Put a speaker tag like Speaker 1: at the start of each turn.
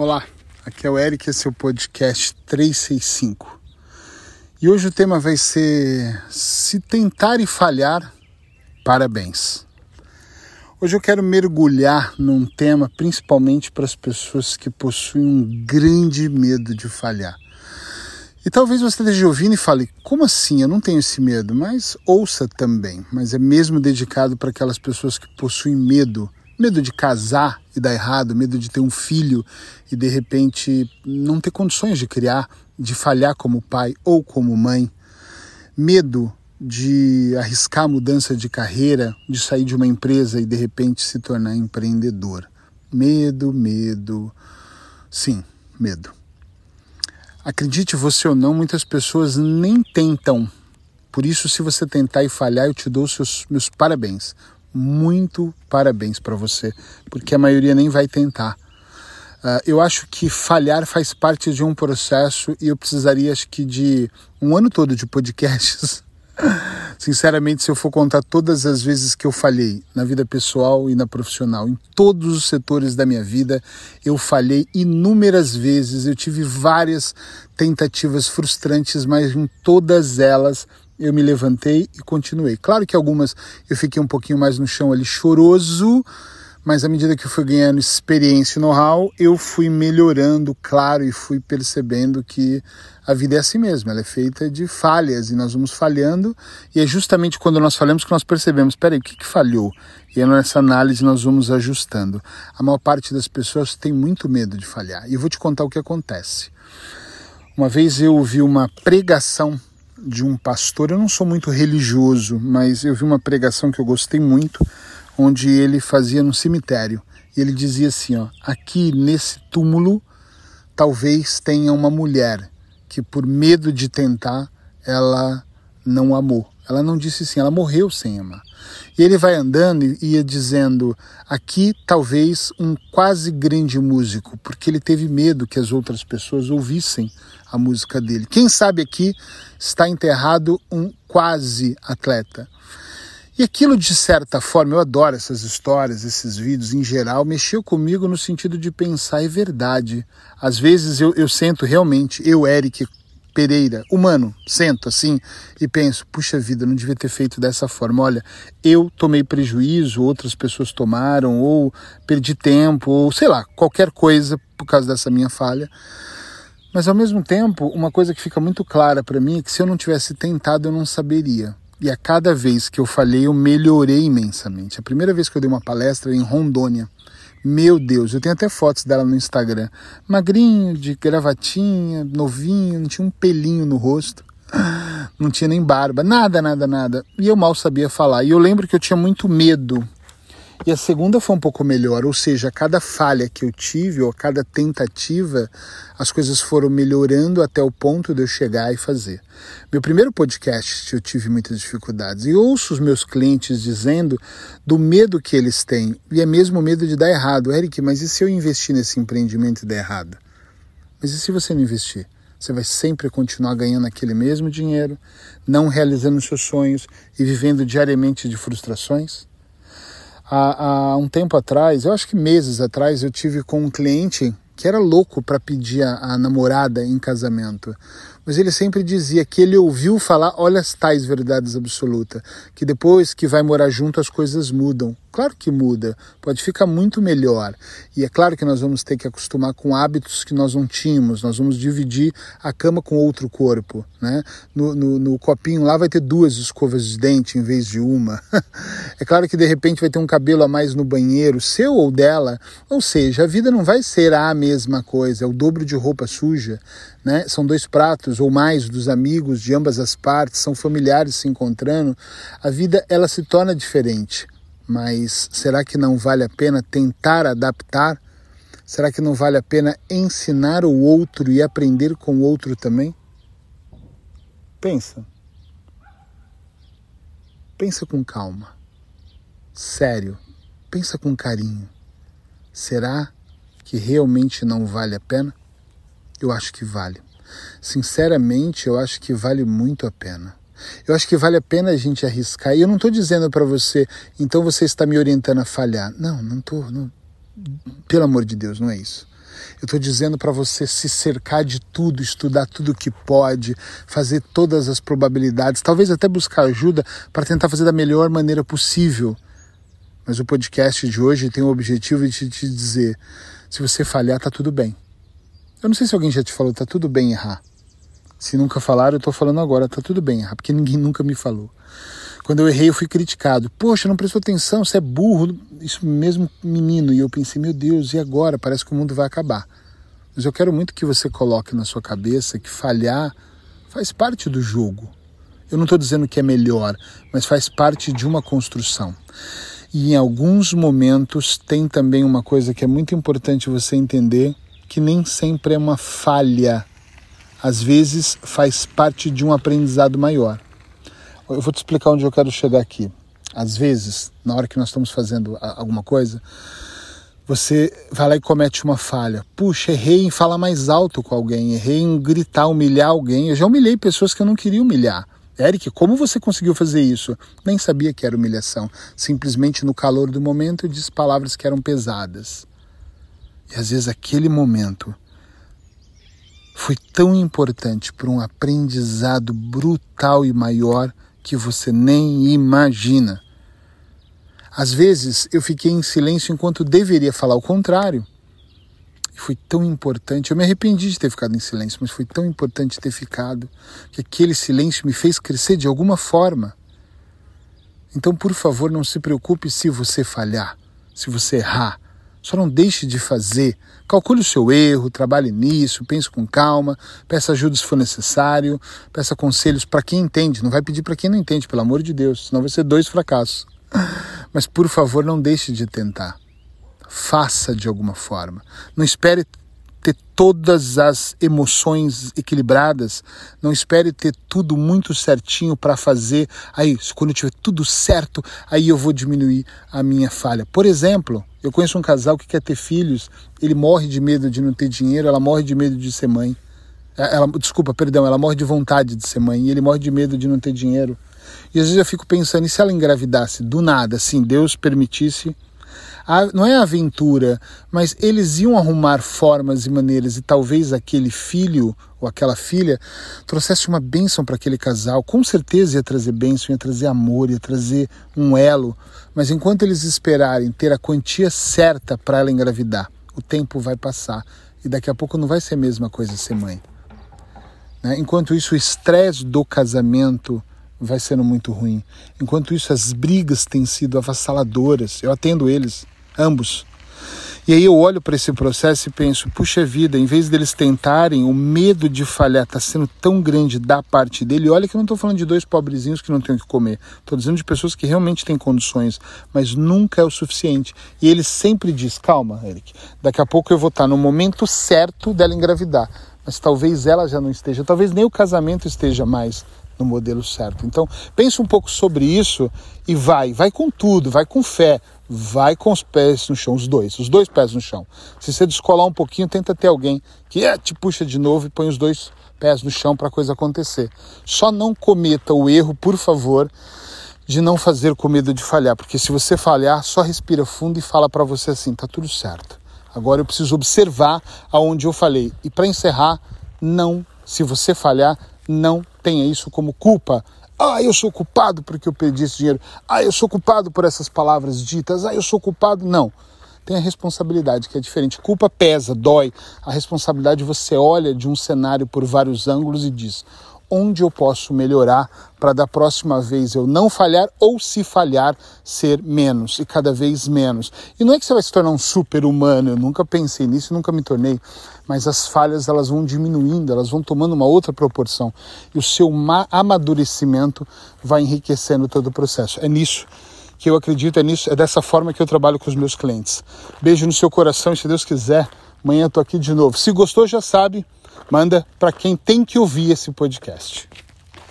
Speaker 1: Olá, aqui é o Eric, esse é o podcast 365. E hoje o tema vai ser Se tentar e falhar, parabéns. Hoje eu quero mergulhar num tema principalmente para as pessoas que possuem um grande medo de falhar. E talvez você esteja ouvindo e fale: como assim? Eu não tenho esse medo. Mas ouça também. Mas é mesmo dedicado para aquelas pessoas que possuem medo medo de casar e dar errado, medo de ter um filho e de repente não ter condições de criar, de falhar como pai ou como mãe, medo de arriscar a mudança de carreira, de sair de uma empresa e de repente se tornar empreendedor. Medo, medo. Sim, medo. Acredite você ou não, muitas pessoas nem tentam. Por isso, se você tentar e falhar, eu te dou seus, meus parabéns muito parabéns para você, porque a maioria nem vai tentar. Uh, eu acho que falhar faz parte de um processo e eu precisaria, acho que, de um ano todo de podcasts. Sinceramente, se eu for contar todas as vezes que eu falhei na vida pessoal e na profissional, em todos os setores da minha vida, eu falhei inúmeras vezes. Eu tive várias tentativas frustrantes, mas em todas elas eu me levantei e continuei. Claro que algumas eu fiquei um pouquinho mais no chão ali choroso, mas à medida que eu fui ganhando experiência e know-how, eu fui melhorando, claro, e fui percebendo que a vida é assim mesmo, ela é feita de falhas e nós vamos falhando, e é justamente quando nós falhamos que nós percebemos, peraí, o que, que falhou? E nessa análise nós vamos ajustando. A maior parte das pessoas tem muito medo de falhar, e eu vou te contar o que acontece. Uma vez eu ouvi uma pregação de um pastor. Eu não sou muito religioso, mas eu vi uma pregação que eu gostei muito, onde ele fazia no cemitério. E ele dizia assim: ó, aqui nesse túmulo talvez tenha uma mulher que, por medo de tentar, ela não amou. Ela não disse sim, ela morreu sem amar. E ele vai andando e ia dizendo: aqui talvez um quase grande músico, porque ele teve medo que as outras pessoas ouvissem a música dele. Quem sabe aqui está enterrado um quase atleta. E aquilo, de certa forma, eu adoro essas histórias, esses vídeos em geral, mexeu comigo no sentido de pensar, é verdade. Às vezes eu, eu sento realmente, eu, Eric, Pereira, humano, sento assim e penso, puxa vida, não devia ter feito dessa forma. Olha, eu tomei prejuízo, outras pessoas tomaram, ou perdi tempo, ou sei lá, qualquer coisa por causa dessa minha falha. Mas ao mesmo tempo, uma coisa que fica muito clara para mim é que se eu não tivesse tentado, eu não saberia. E a cada vez que eu falhei, eu melhorei imensamente. A primeira vez que eu dei uma palestra em Rondônia, meu Deus, eu tenho até fotos dela no Instagram. Magrinho, de gravatinha, novinho, não tinha um pelinho no rosto. Não tinha nem barba, nada, nada, nada. E eu mal sabia falar. E eu lembro que eu tinha muito medo e a segunda foi um pouco melhor, ou seja, a cada falha que eu tive, ou a cada tentativa, as coisas foram melhorando até o ponto de eu chegar e fazer. Meu primeiro podcast eu tive muitas dificuldades e ouço os meus clientes dizendo do medo que eles têm, e é mesmo medo de dar errado. Eric, mas e se eu investir nesse empreendimento e der errado? Mas e se você não investir? Você vai sempre continuar ganhando aquele mesmo dinheiro, não realizando seus sonhos e vivendo diariamente de frustrações? Há, há um tempo atrás, eu acho que meses atrás, eu tive com um cliente que era louco para pedir a, a, namorada em casamento. Mas ele sempre dizia que ele ouviu falar, olha as tais verdades absolutas, que depois que vai morar junto as coisas mudam. Claro que muda, pode ficar muito melhor. E é claro que nós vamos ter que acostumar com hábitos que nós não tínhamos, nós vamos dividir a cama com outro corpo. Né? No, no, no copinho lá vai ter duas escovas de dente em vez de uma. é claro que de repente vai ter um cabelo a mais no banheiro, seu ou dela. Ou seja, a vida não vai ser a mesma coisa, é o dobro de roupa suja. Né? São dois pratos ou mais dos amigos de ambas as partes, são familiares se encontrando. A vida ela se torna diferente. Mas será que não vale a pena tentar adaptar? Será que não vale a pena ensinar o outro e aprender com o outro também? Pensa. Pensa com calma. Sério. Pensa com carinho. Será que realmente não vale a pena? Eu acho que vale. Sinceramente, eu acho que vale muito a pena. Eu acho que vale a pena a gente arriscar. E eu não estou dizendo para você, então você está me orientando a falhar. Não, não estou. Não. Pelo amor de Deus, não é isso. Eu estou dizendo para você se cercar de tudo, estudar tudo que pode, fazer todas as probabilidades, talvez até buscar ajuda para tentar fazer da melhor maneira possível. Mas o podcast de hoje tem o objetivo de te dizer: se você falhar, tá tudo bem. Eu não sei se alguém já te falou, tá tudo bem errar. Se nunca falaram, eu estou falando agora, tá tudo bem errar, porque ninguém nunca me falou. Quando eu errei, eu fui criticado. Poxa, não prestou atenção, você é burro. Isso mesmo, menino. E eu pensei, meu Deus, e agora? Parece que o mundo vai acabar. Mas eu quero muito que você coloque na sua cabeça que falhar faz parte do jogo. Eu não estou dizendo que é melhor, mas faz parte de uma construção. E em alguns momentos tem também uma coisa que é muito importante você entender, que nem sempre é uma falha. Às vezes faz parte de um aprendizado maior. Eu vou te explicar onde eu quero chegar aqui. Às vezes, na hora que nós estamos fazendo alguma coisa, você vai lá e comete uma falha. Puxa, errei em falar mais alto com alguém, errei em gritar, humilhar alguém. Eu já humilhei pessoas que eu não queria humilhar. Eric, como você conseguiu fazer isso? Nem sabia que era humilhação. Simplesmente no calor do momento eu disse palavras que eram pesadas. E às vezes aquele momento foi tão importante para um aprendizado brutal e maior que você nem imagina. Às vezes eu fiquei em silêncio enquanto deveria falar o contrário. E foi tão importante. Eu me arrependi de ter ficado em silêncio, mas foi tão importante ter ficado que aquele silêncio me fez crescer de alguma forma. Então, por favor, não se preocupe se você falhar, se você errar. Só não deixe de fazer. Calcule o seu erro, trabalhe nisso, pense com calma, peça ajuda se for necessário, peça conselhos para quem entende. Não vai pedir para quem não entende, pelo amor de Deus, senão vai ser dois fracassos. Mas por favor, não deixe de tentar. Faça de alguma forma. Não espere ter todas as emoções equilibradas, não espere ter tudo muito certinho para fazer. Aí, quando eu tiver tudo certo, aí eu vou diminuir a minha falha. Por exemplo, eu conheço um casal que quer ter filhos, ele morre de medo de não ter dinheiro, ela morre de medo de ser mãe. É, ela, desculpa, perdão, ela morre de vontade de ser mãe e ele morre de medo de não ter dinheiro. E às vezes eu fico pensando, e se ela engravidasse do nada, assim, Deus permitisse não é aventura, mas eles iam arrumar formas e maneiras e talvez aquele filho ou aquela filha trouxesse uma bênção para aquele casal. Com certeza ia trazer bênção, ia trazer amor, ia trazer um elo. Mas enquanto eles esperarem ter a quantia certa para ela engravidar, o tempo vai passar e daqui a pouco não vai ser a mesma coisa ser mãe. Né? Enquanto isso, o estresse do casamento vai sendo muito ruim. Enquanto isso, as brigas têm sido avassaladoras. Eu atendo eles ambos. E aí eu olho para esse processo e penso, puxa vida, em vez deles tentarem, o medo de falhar está sendo tão grande da parte dele. Olha que eu não estou falando de dois pobrezinhos que não têm o que comer. Estou dizendo de pessoas que realmente têm condições, mas nunca é o suficiente. E ele sempre diz, calma, Eric, daqui a pouco eu vou estar no momento certo dela engravidar. Mas talvez ela já não esteja, talvez nem o casamento esteja mais no modelo certo. Então, pense um pouco sobre isso e vai, vai com tudo, vai com fé, vai com os pés no chão, os dois, os dois pés no chão. Se você descolar um pouquinho, tenta ter alguém que é, te puxa de novo e põe os dois pés no chão para a coisa acontecer. Só não cometa o erro, por favor, de não fazer com medo de falhar, porque se você falhar, só respira fundo e fala para você assim, tá tudo certo. Agora eu preciso observar aonde eu falei. E para encerrar, não, se você falhar, não tenha isso como culpa. Ah, eu sou culpado porque eu perdi esse dinheiro. Ah, eu sou culpado por essas palavras ditas. Ah, eu sou culpado. Não. Tem a responsabilidade, que é diferente. Culpa pesa, dói. A responsabilidade você olha de um cenário por vários ângulos e diz: onde eu posso melhorar para da próxima vez eu não falhar ou se falhar ser menos e cada vez menos. E não é que você vai se tornar um super humano, eu nunca pensei nisso, nunca me tornei, mas as falhas elas vão diminuindo, elas vão tomando uma outra proporção e o seu amadurecimento vai enriquecendo todo o processo. É nisso que eu acredito, é nisso, é dessa forma que eu trabalho com os meus clientes. Beijo no seu coração e se Deus quiser, amanhã eu tô aqui de novo. Se gostou, já sabe, manda para quem tem que ouvir esse podcast.